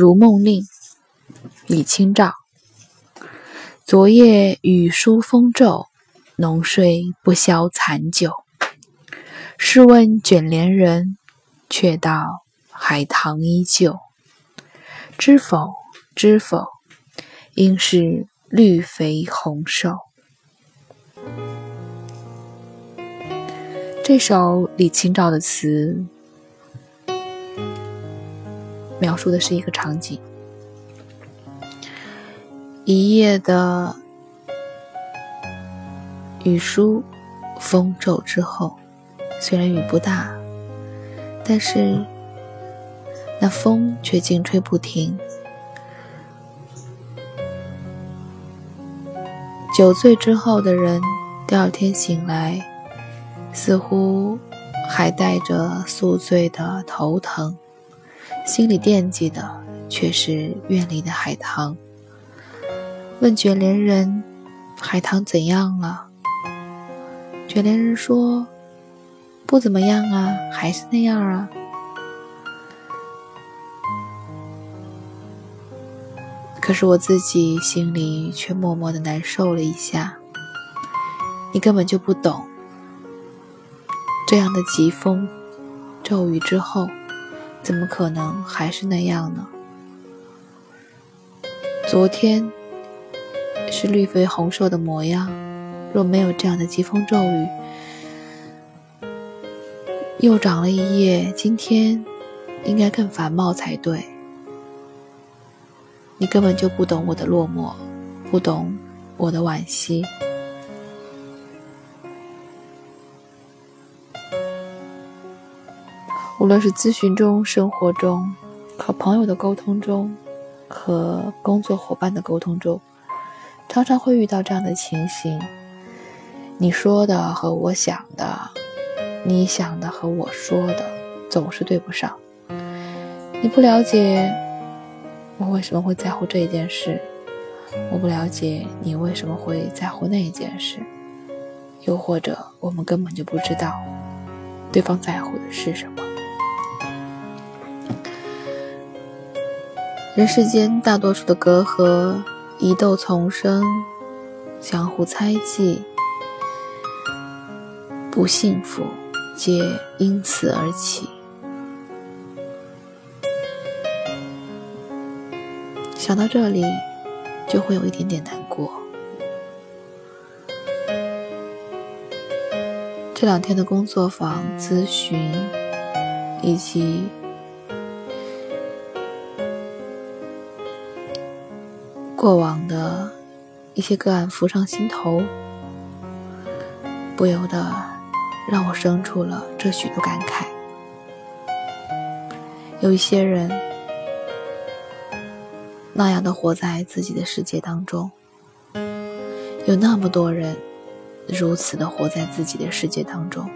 如梦令，李清照。昨夜雨疏风骤，浓睡不消残酒。试问卷帘人，却道海棠依旧。知否，知否，应是绿肥红瘦。这首李清照的词，描述的是一个场景。一夜的雨疏风骤之后，虽然雨不大，但是那风却劲吹不停。酒醉之后的人，第二天醒来，似乎还带着宿醉的头疼，心里惦记的却是院里的海棠。问卷帘人：“海棠怎样了？”卷帘人说：“不怎么样啊，还是那样啊。”可是我自己心里却默默的难受了一下。你根本就不懂，这样的疾风骤雨之后，怎么可能还是那样呢？昨天。是绿肥红瘦的模样。若没有这样的疾风骤雨，又长了一叶，今天应该更繁茂才对。你根本就不懂我的落寞，不懂我的惋惜。无论是咨询中、生活中、和朋友的沟通中、和工作伙伴的沟通中。常常会遇到这样的情形，你说的和我想的，你想的和我说的，总是对不上。你不了解我为什么会在乎这一件事，我不了解你为什么会在乎那一件事，又或者我们根本就不知道对方在乎的是什么。人世间大多数的隔阂。疑窦丛生，相互猜忌，不幸福皆因此而起。想到这里，就会有一点点难过。这两天的工作坊咨询，以及。过往的一些个案浮上心头，不由得让我生出了这许多感慨。有一些人那样的活在自己的世界当中，有那么多人如此的活在自己的世界当中，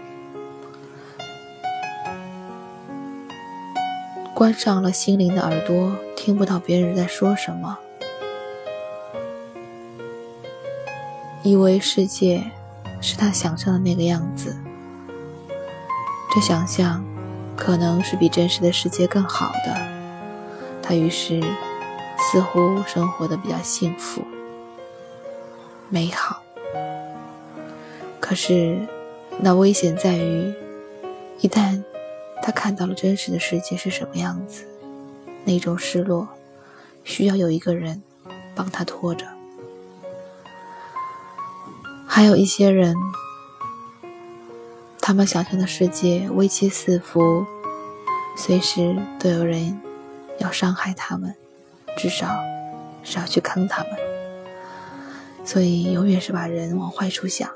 关上了心灵的耳朵，听不到别人在说什么。以为世界是他想象的那个样子，这想象可能是比真实的世界更好的。他于是似乎生活的比较幸福、美好。可是那危险在于，一旦他看到了真实的世界是什么样子，那种失落需要有一个人帮他拖着。还有一些人，他们想象的世界危机四伏，随时都有人要伤害他们，至少是要去坑他们，所以永远是把人往坏处想，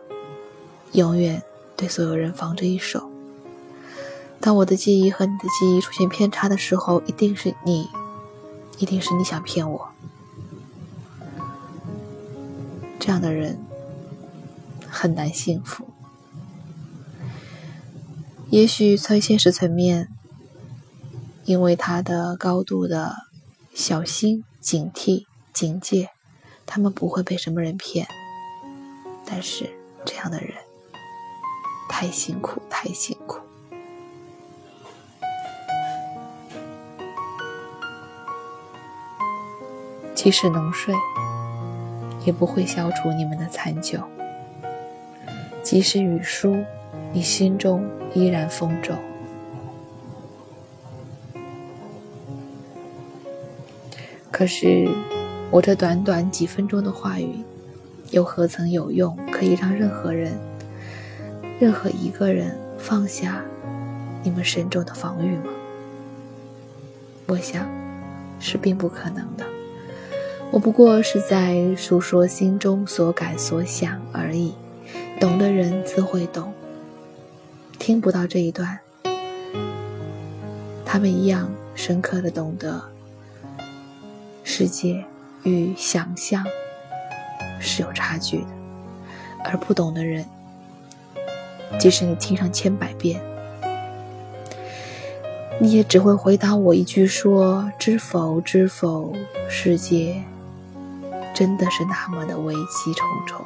永远对所有人防着一手。当我的记忆和你的记忆出现偏差的时候，一定是你，一定是你想骗我，这样的人。很难幸福。也许从现实层面，因为他的高度的小心、警惕、警戒，他们不会被什么人骗。但是这样的人太辛苦，太辛苦。即使能睡，也不会消除你们的残酒；即使雨疏，你心中依然风骤。可是，我这短短几分钟的话语，又何曾有用，可以让任何人、任何一个人放下你们慎重的防御吗？我想，是并不可能的。我不过是在诉说心中所感所想而已，懂的人自会懂。听不到这一段，他们一样深刻的懂得。世界与想象是有差距的，而不懂的人，即使你听上千百遍，你也只会回答我一句：“说知否，知否，世界真的是那么的危机重重。”